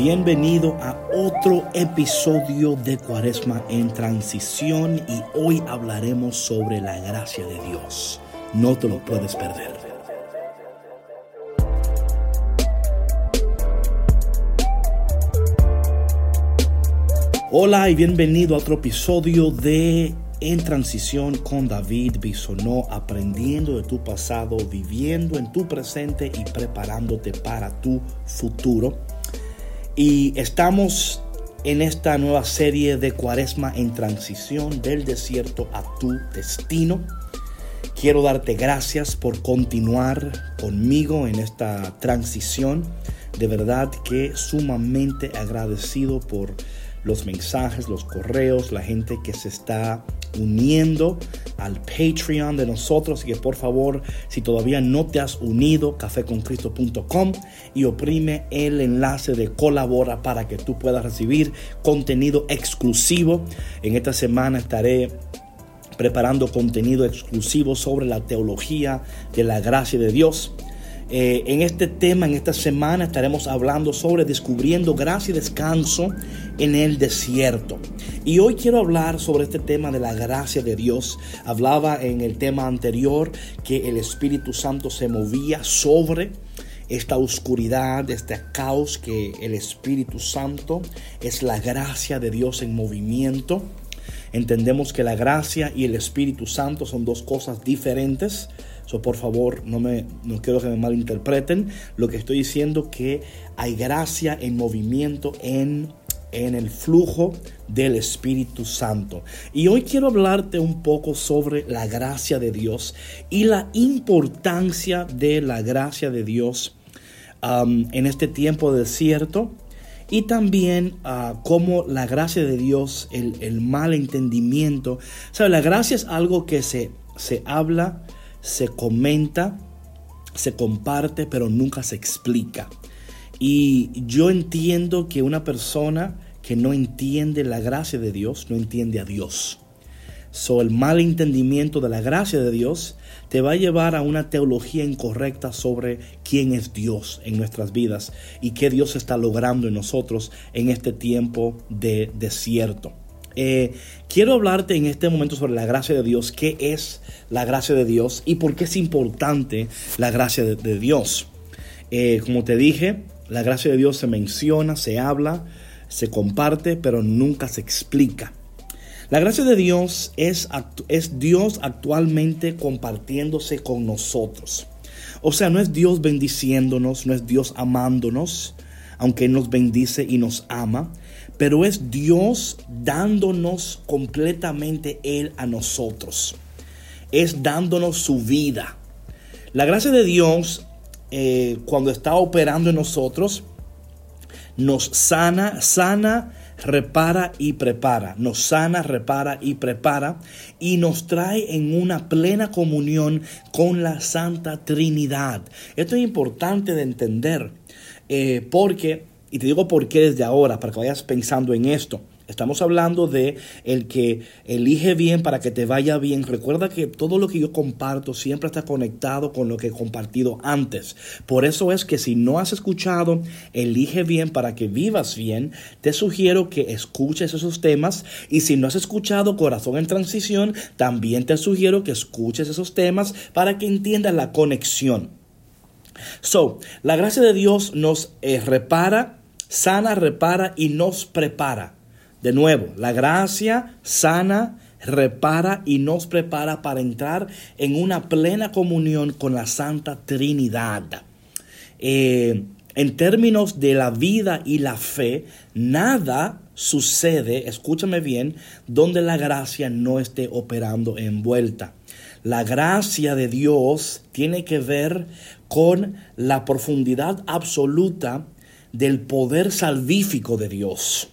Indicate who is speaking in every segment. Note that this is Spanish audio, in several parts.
Speaker 1: Bienvenido a otro episodio de Cuaresma en Transición y hoy hablaremos sobre la gracia de Dios. No te lo puedes perder. Hola y bienvenido a otro episodio de En Transición con David Bisonó, aprendiendo de tu pasado, viviendo en tu presente y preparándote para tu futuro. Y estamos en esta nueva serie de Cuaresma en transición del desierto a tu destino. Quiero darte gracias por continuar conmigo en esta transición. De verdad que sumamente agradecido por los mensajes, los correos, la gente que se está uniendo al Patreon de nosotros. Y que por favor, si todavía no te has unido, cafeconcristo.com y oprime el enlace de colabora para que tú puedas recibir contenido exclusivo. En esta semana estaré preparando contenido exclusivo sobre la teología de la gracia de Dios. Eh, en este tema, en esta semana, estaremos hablando sobre descubriendo gracia y descanso en el desierto. Y hoy quiero hablar sobre este tema de la gracia de Dios. Hablaba en el tema anterior que el Espíritu Santo se movía sobre esta oscuridad, este caos que el Espíritu Santo es la gracia de Dios en movimiento. Entendemos que la gracia y el Espíritu Santo son dos cosas diferentes. So, por favor, no, me, no quiero que me malinterpreten. Lo que estoy diciendo que hay gracia en movimiento en en el flujo del Espíritu Santo. Y hoy quiero hablarte un poco sobre la gracia de Dios y la importancia de la gracia de Dios um, en este tiempo de desierto. Y también uh, cómo la gracia de Dios, el, mal entendimiento. ¿Sabe? La gracia es algo que se, se habla, se comenta, se comparte, pero nunca se explica. Y yo entiendo que una persona que no entiende la gracia de Dios no entiende a Dios. So, el mal entendimiento de la gracia de Dios te va a llevar a una teología incorrecta sobre quién es Dios en nuestras vidas y qué Dios está logrando en nosotros en este tiempo de desierto. Eh, quiero hablarte en este momento sobre la gracia de Dios, qué es la gracia de Dios y por qué es importante la gracia de, Dios. Eh, como te dije, la gracia de Dios se menciona, se habla, se comparte, pero nunca se explica. La gracia de Dios es, es Dios actualmente compartiéndose con nosotros. O sea, no es Dios bendiciéndonos, no es Dios amándonos, aunque nos bendice y nos ama, pero es Dios dándonos completamente Él a nosotros. Es dándonos su vida. La gracia de Dios, eh, cuando está operando en nosotros, nos sana, sana, repara y prepara. Nos sana, repara y prepara. Y nos trae en una plena comunión con la Santa Trinidad. Esto es importante de entender eh, porque y te digo por qué desde ahora, para que vayas pensando en esto. Estamos hablando de el que elige bien para que te vaya bien. Recuerda que todo lo que yo comparto siempre está conectado con lo que he compartido antes. Por eso es que si no has escuchado Elige bien para que vivas bien, te sugiero que escuches esos temas. Y si no has escuchado Corazón en Transición, también te sugiero que escuches esos temas para que entiendas la conexión. So, la gracia de Dios nos eh, repara sana, repara y nos prepara. De nuevo, la gracia sana, repara y nos prepara para entrar en una plena comunión con la Santa Trinidad. Eh, en términos de la vida y la fe, nada sucede, escúchame bien, donde la gracia no esté operando envuelta. La gracia de Dios tiene que ver con la profundidad absoluta del poder salvífico de Dios.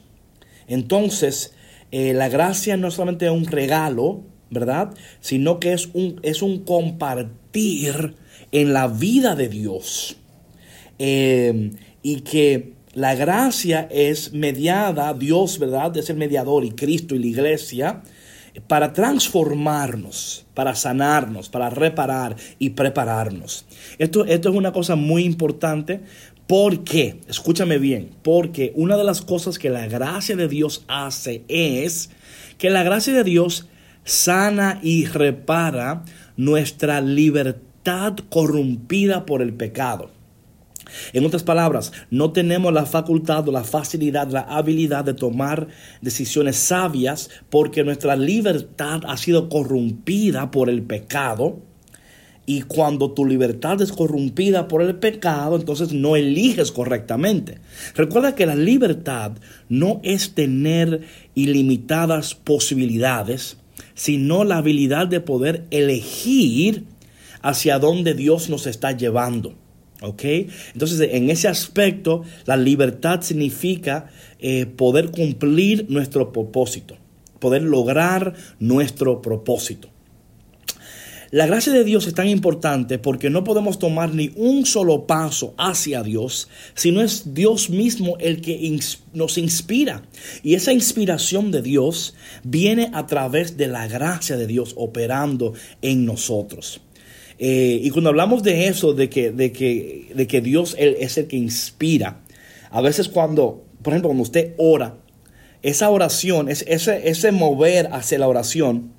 Speaker 1: Entonces, eh, la gracia no solamente es un regalo, ¿verdad? Sino que es un, es un compartir en la vida de Dios. Eh, y que la gracia es mediada, Dios, ¿verdad? Es el mediador y Cristo y la iglesia para transformarnos, para sanarnos, para reparar y prepararnos. Esto, esto es una cosa muy importante ¿Por qué? Escúchame bien, porque una de las cosas que la gracia de Dios hace es que la gracia de Dios sana y repara nuestra libertad corrompida por el pecado. En otras palabras, no tenemos la facultad o la facilidad, la habilidad de tomar decisiones sabias porque nuestra libertad ha sido corrompida por el pecado. Y cuando tu libertad es corrompida por el pecado, entonces no eliges correctamente. Recuerda que la libertad no es tener ilimitadas posibilidades, sino la habilidad de poder elegir hacia dónde Dios nos está llevando. ¿Ok? Entonces, en ese aspecto, la libertad significa eh, poder cumplir nuestro propósito, poder lograr nuestro propósito. La gracia de Dios es tan importante porque no podemos tomar ni un solo paso hacia Dios si no es Dios mismo el que nos inspira. Y esa inspiración de Dios viene a través de la gracia de Dios operando en nosotros. Eh, y cuando hablamos de eso, de que, de que, de que Dios es el que inspira, a veces cuando, por ejemplo, cuando usted ora, esa oración, ese, ese mover hacia la oración,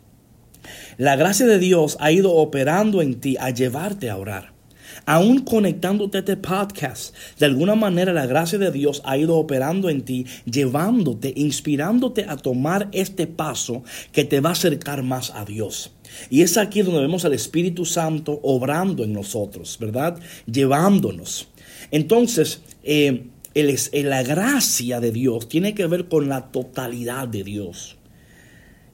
Speaker 1: la gracia de Dios ha ido operando en ti a llevarte a orar. Aún conectándote a este podcast, de alguna manera la gracia de Dios ha ido operando en ti, llevándote, inspirándote a tomar este paso que te va a acercar más a Dios. Y es aquí donde vemos al Espíritu Santo obrando en nosotros, ¿verdad? Llevándonos. Entonces, eh, la gracia de Dios tiene que ver con la totalidad de Dios.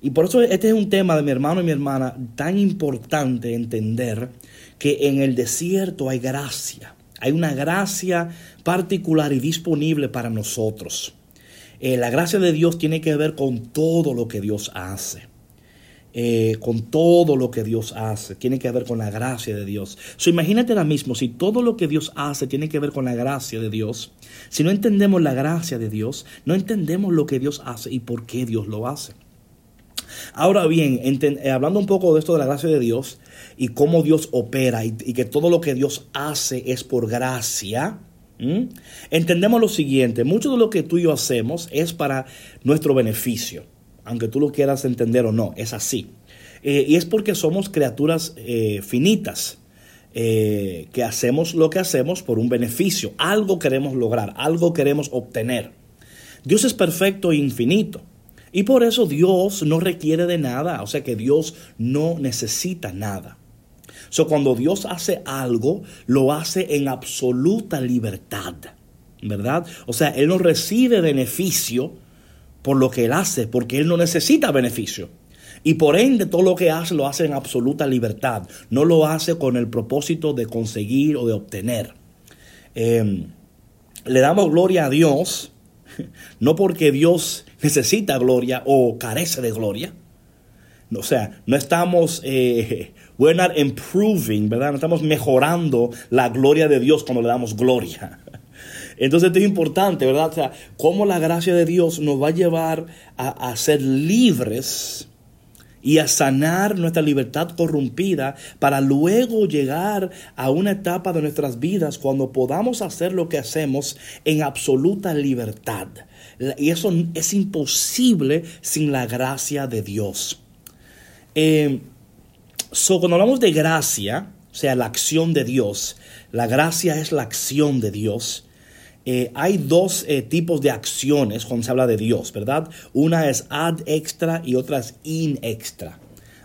Speaker 1: Y por eso este es un tema de mi hermano y mi hermana tan importante entender que en el desierto hay gracia. Hay una gracia particular y disponible para nosotros. Eh, la gracia de Dios tiene que ver con todo lo que Dios hace. Eh, con todo lo que Dios hace, tiene que ver con la gracia de Dios. Imagínate ahora mismo, si todo lo que Dios hace tiene que ver con la gracia de Dios, si no entendemos la gracia de Dios, no entendemos lo que Dios hace y por qué Dios lo hace. Ahora bien, eh, hablando un poco de esto de la gracia de Dios y cómo Dios opera y, que todo lo que Dios hace es por gracia, entendemos lo siguiente, mucho de lo que tú y yo hacemos es para nuestro beneficio aunque tú lo quieras entender o no, es así. Eh, y es porque somos criaturas eh, finitas, que hacemos lo que hacemos por un beneficio, algo queremos lograr, algo queremos obtener. Dios es perfecto e infinito. Y por eso Dios no requiere de nada, o sea que Dios no necesita nada. So, cuando Dios hace algo, lo hace en absoluta libertad, ¿verdad? O sea, Él no recibe beneficio por lo que Él hace, porque Él no necesita beneficio. Y por ende todo lo que hace lo hace en absoluta libertad. No lo hace con el propósito de conseguir o de obtener. Em, le damos gloria a Dios, no porque Dios necesita gloria o carece de gloria. O sea, no estamos, eh, we're not improving, ¿verdad? No estamos mejorando la gloria de Dios cuando le damos gloria. Entonces esto es importante, ¿verdad? O sea, cómo la gracia de Dios nos va a llevar a, ser libres y a sanar nuestra libertad corrompida para luego llegar a una etapa de nuestras vidas cuando podamos hacer lo que hacemos en absoluta libertad. Y eso es imposible sin la gracia de Dios. Eh, cuando hablamos de gracia, o sea, la acción de Dios, la gracia es la acción de Dios. Eh, hay dos eh, tipos de acciones cuando se habla de Dios, ¿verdad? Una es ad extra y otra es in extra.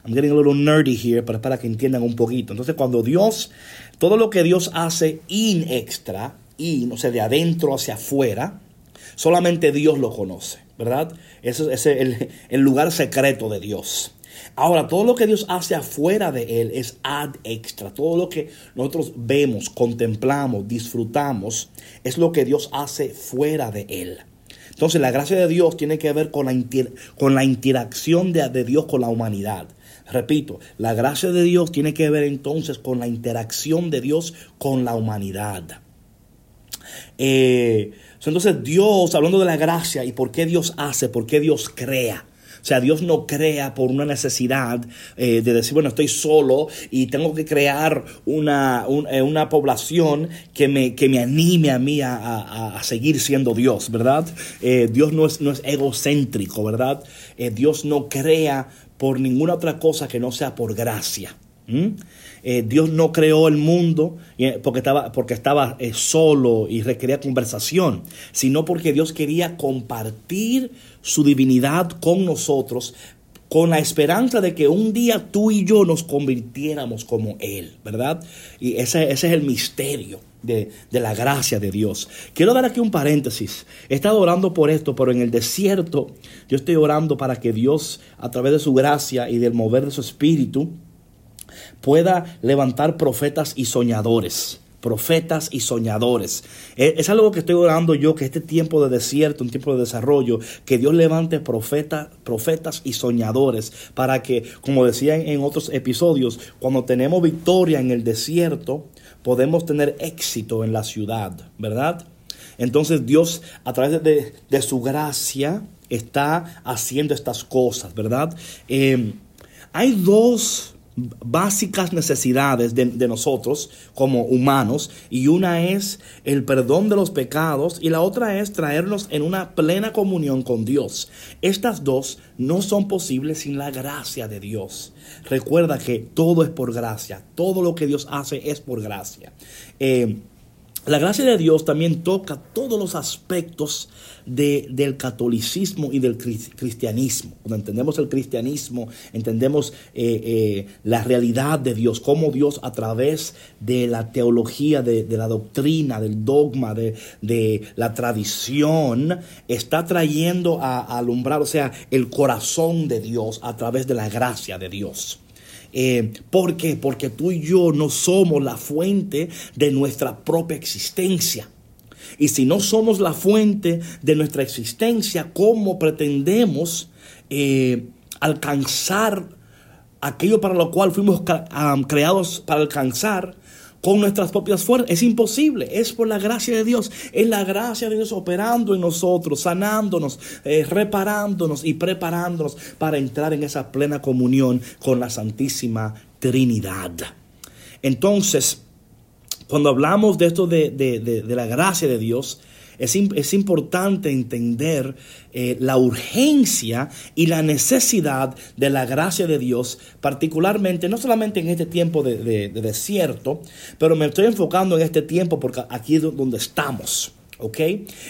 Speaker 1: I'm getting a little nerdy here, pero para que entiendan un poquito. Entonces, cuando Dios, todo lo que Dios hace in extra, in, o sea, de adentro hacia afuera, solamente Dios lo conoce, ¿verdad? Ese es el, el lugar secreto de Dios. Ahora, todo lo que Dios hace afuera de Él es ad extra. Todo lo que nosotros vemos, contemplamos, disfrutamos, es lo que Dios hace fuera de Él. Entonces, la gracia de Dios tiene que ver con la, con la interacción de, Dios con la humanidad. Repito, la gracia de Dios tiene que ver entonces con la interacción de Dios con la humanidad. Eh, entonces Dios, hablando de la gracia y por qué Dios hace, por qué Dios crea, O sea, Dios no crea por una necesidad eh, de decir, bueno, estoy solo y tengo que crear una, eh, una población que me, que me anime a mí a, seguir siendo Dios, ¿verdad? Eh, Dios no es, no es egocéntrico, ¿verdad? Dios no crea por ninguna otra cosa que no sea por gracia. Dios no creó el mundo porque estaba, porque estaba solo y requería conversación, sino porque Dios quería compartir su divinidad con nosotros con la esperanza de que un día tú y yo nos convirtiéramos como Él, ¿verdad? Y ese, ese es el misterio de, de, la gracia de Dios. Quiero dar aquí un paréntesis. He estado orando por esto, pero en el desierto yo estoy orando para que Dios, a través de su gracia y del mover de su espíritu, pueda levantar profetas y soñadores profetas y soñadores. Eh, es algo que estoy orando yo, que este tiempo de desierto, un tiempo de desarrollo, que Dios levante profetas, profetas y soñadores para que, como decía en otros episodios, cuando tenemos victoria en el desierto, podemos tener éxito en la ciudad, ¿verdad? Entonces Dios, a través de, su gracia, está haciendo estas cosas, ¿verdad? Eh, hay dos básicas necesidades de, nosotros como humanos y una es el perdón de los pecados y la otra es traernos en una plena comunión con Dios. Estas dos no son posibles sin la gracia de Dios. Recuerda que todo es por gracia, todo lo que Dios hace es por gracia. Eh, la gracia de Dios también toca todos los aspectos del catolicismo y del cristianismo. Cuando entendemos el cristianismo, entendemos eh, eh, la realidad de Dios, cómo Dios a través de la teología, de, la doctrina, del dogma, de, la tradición, está trayendo a, a alumbrar, o sea, el corazón de Dios a través de la gracia de Dios. Eh, ¿Por qué? Porque tú y yo no somos la fuente de nuestra propia existencia. Y si no somos la fuente de nuestra existencia, ¿cómo pretendemos eh, alcanzar aquello para lo cual fuimos creados para alcanzar? Con nuestras propias fuerzas. Es imposible, es por la gracia de Dios, es la gracia de Dios operando en nosotros, sanándonos, eh, reparándonos y preparándonos para entrar en esa plena comunión con la Santísima Trinidad. Entonces, cuando hablamos de esto de, de la gracia de Dios, es, importante entender eh, la urgencia y la necesidad de la gracia de Dios, particularmente, no solamente en este tiempo de, desierto, pero me estoy enfocando en este tiempo porque aquí es donde estamos. ¿Ok?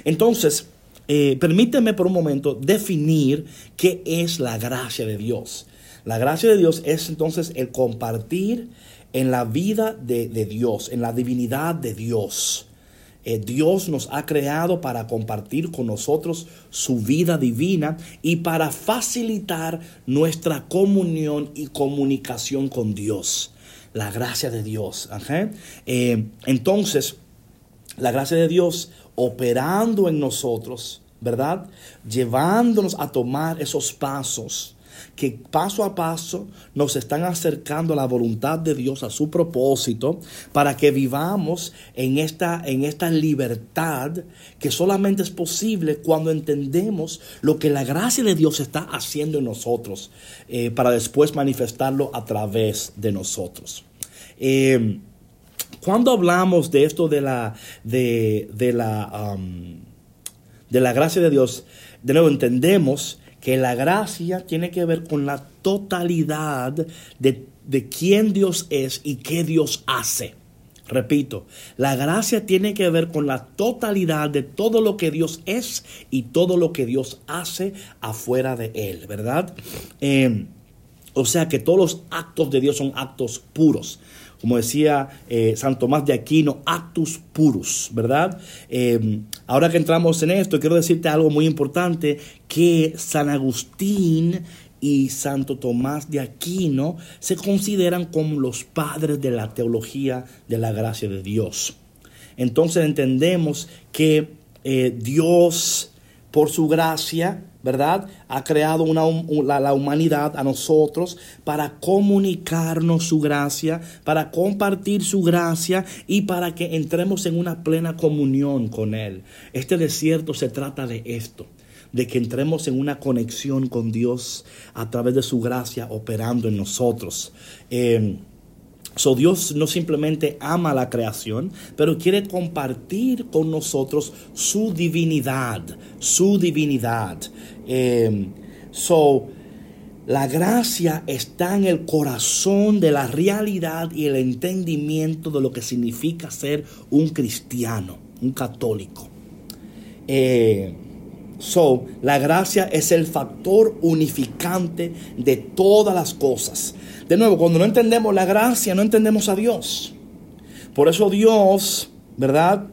Speaker 1: Entonces, eh, permíteme por un momento definir qué es la gracia de Dios. La gracia de Dios es entonces el compartir en la vida de Dios, en la divinidad de Dios. Eh, Dios nos ha creado para compartir con nosotros su vida divina y para facilitar nuestra comunión y comunicación con Dios. La gracia de Dios. Eh, entonces, la gracia de Dios operando en nosotros, ¿verdad? Llevándonos a tomar esos pasos que paso a paso nos están acercando a la voluntad de Dios, a su propósito, para que vivamos en esta, en esta libertad que solamente es posible cuando entendemos lo que la gracia de Dios está haciendo en nosotros, eh, para después manifestarlo a través de nosotros. Eh, cuando hablamos de esto de la, de, la, um, de la gracia de Dios, de nuevo entendemos que la gracia tiene que ver con la totalidad de, de quién Dios es y qué Dios hace. Repito, la gracia tiene que ver con la totalidad de todo lo que Dios es y todo lo que Dios hace afuera de Él, ¿verdad? Eh, o sea que todos los actos de Dios son actos puros como decía eh, San Tomás de Aquino, actus purus, ¿verdad? Eh, ahora que entramos en esto, quiero decirte algo muy importante, que San Agustín y Santo Tomás de Aquino se consideran como los padres de la teología de la gracia de Dios. Entonces entendemos que eh, Dios, por su gracia, ¿verdad? Ha creado la, humanidad a nosotros para comunicarnos su gracia, para compartir su gracia y para que entremos en una plena comunión con Él. Este desierto se trata de esto. de que entremos en una conexión con Dios a través de su gracia operando en nosotros. Eh, So Dios no simplemente ama la creación, pero quiere compartir con nosotros su divinidad, su divinidad. Eh, so, la gracia está en el corazón de la realidad y el entendimiento de lo que significa ser un cristiano, un católico. Eh, so, la gracia es el factor unificante de todas las cosas. De nuevo, cuando no entendemos la gracia, no entendemos a Dios. Por eso Dios, ¿verdad?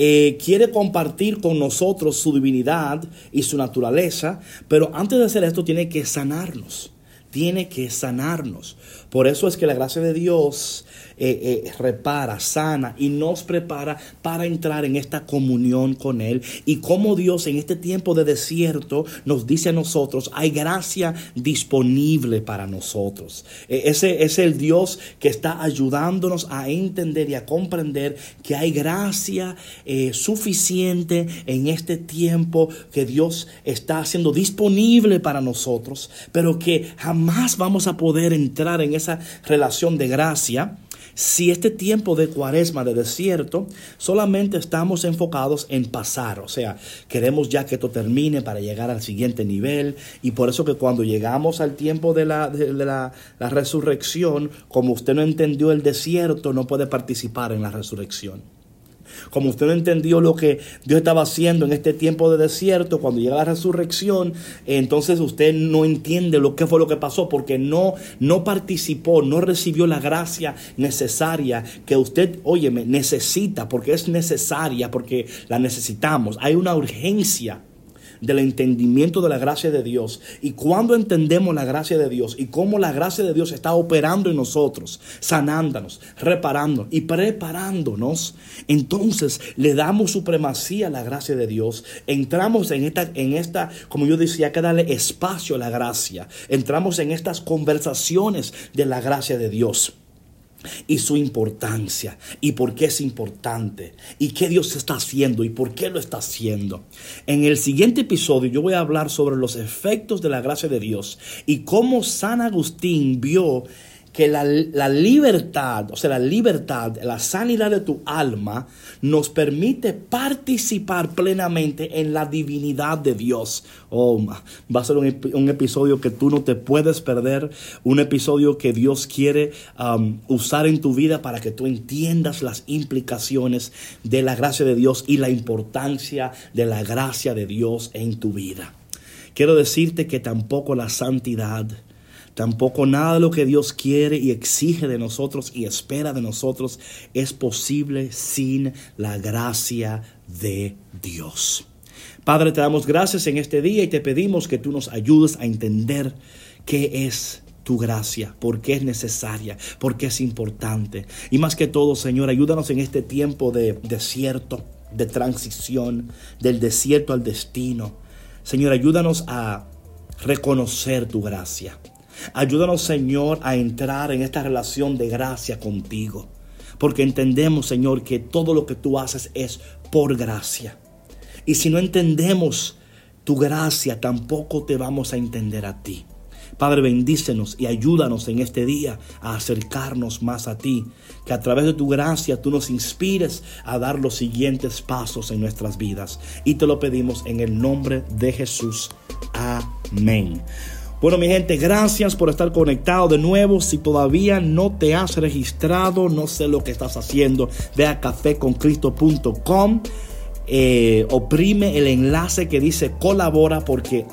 Speaker 1: Eh, quiere compartir con nosotros su divinidad y su naturaleza, pero antes de hacer esto tiene que sanarnos, tiene que sanarnos. Por eso es que la gracia de Dios eh, eh, repara, sana y nos prepara para entrar en esta comunión con Él. Y como Dios en este tiempo de desierto nos dice a nosotros, hay gracia disponible para nosotros. E, ese es el Dios que está ayudándonos a entender y a comprender que hay gracia eh, suficiente en este tiempo que Dios está haciendo disponible para nosotros, pero que jamás vamos a poder entrar en esa relación de gracia si este tiempo de cuaresma, de desierto, solamente estamos enfocados en pasar, o sea, queremos ya que esto termine para llegar al siguiente nivel, y por eso que cuando llegamos al tiempo de la, de la, resurrección, como usted no entendió el desierto, no puede participar en la resurrección. Como usted no entendió lo que Dios estaba haciendo en este tiempo de desierto, cuando llega la resurrección, entonces usted no entiende lo que fue lo que pasó porque no, no participó, no recibió la gracia necesaria que usted, óyeme, necesita, porque es necesaria, porque la necesitamos. Hay una urgencia del entendimiento de la gracia de Dios. Y cuando entendemos la gracia de Dios y cómo la gracia de Dios está operando en nosotros, sanándonos, reparando y preparándonos, entonces le damos supremacía a la gracia de Dios. Entramos en esta, en esta, como yo decía, que darle espacio a la gracia. Entramos en estas conversaciones de la gracia de Dios y su importancia y por qué es importante y qué Dios está haciendo y por qué lo está haciendo. En el siguiente episodio yo voy a hablar sobre los efectos de la gracia de Dios y cómo San Agustín vio que la, libertad, o sea, la libertad, la sanidad de tu alma nos permite participar plenamente en la divinidad de Dios. Oh, va a ser un, episodio que tú no te puedes perder, un episodio que Dios quiere um, usar en tu vida para que tú entiendas las implicaciones de la gracia de Dios y la importancia de la gracia de Dios en tu vida. Quiero decirte que tampoco la santidad, Tampoco nada de lo que Dios quiere y exige de nosotros y espera de nosotros es posible sin la gracia de Dios. Padre, te damos gracias en este día y te pedimos que tú nos ayudes a entender qué es tu gracia, por qué es necesaria, por qué es importante. Y más que todo, Señor, ayúdanos en este tiempo de desierto, de transición, del desierto al destino. Señor, ayúdanos a reconocer tu gracia. Ayúdanos, Señor, a entrar en esta relación de gracia contigo. Porque entendemos, Señor, que todo lo que tú haces es por gracia. Y si no entendemos tu gracia, tampoco te vamos a entender a ti. Padre, bendícenos y ayúdanos en este día a acercarnos más a ti. Que a través de tu gracia tú nos inspires a dar los siguientes pasos en nuestras vidas. Y te lo pedimos en el nombre de Jesús. Amén. Bueno, mi gente, gracias por estar conectado de nuevo. Si todavía no te has registrado, no sé lo que estás haciendo, ve a cafeconcristo.com. Eh, oprime el enlace que dice colabora porque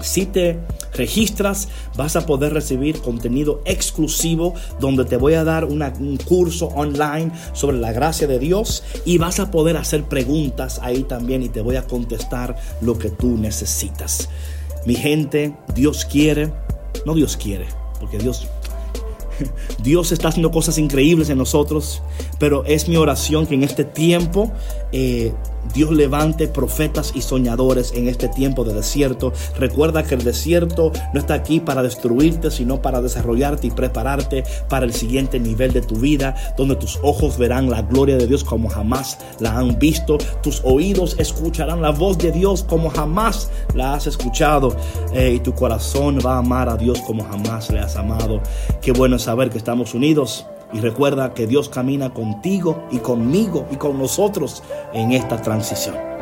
Speaker 1: si te registras vas a poder recibir contenido exclusivo donde te voy a dar un curso online sobre la gracia de Dios y vas a poder hacer preguntas ahí también y te voy a contestar lo que tú necesitas. Mi gente, Dios quiere, no Dios quiere, porque Dios, Dios está haciendo cosas increíbles en nosotros, pero es mi oración que en este tiempo eh, Dios levante profetas y soñadores en este tiempo de desierto. Recuerda que el desierto no está aquí para destruirte, sino para desarrollarte y prepararte para el siguiente nivel de tu vida, donde tus ojos verán la gloria de Dios como jamás la han visto, tus oídos escucharán la voz de Dios como jamás la has escuchado, eh, y tu corazón va a amar a Dios como jamás le has amado. Qué bueno saber que estamos unidos y recuerda que Dios camina contigo y conmigo y con nosotros en esta transición.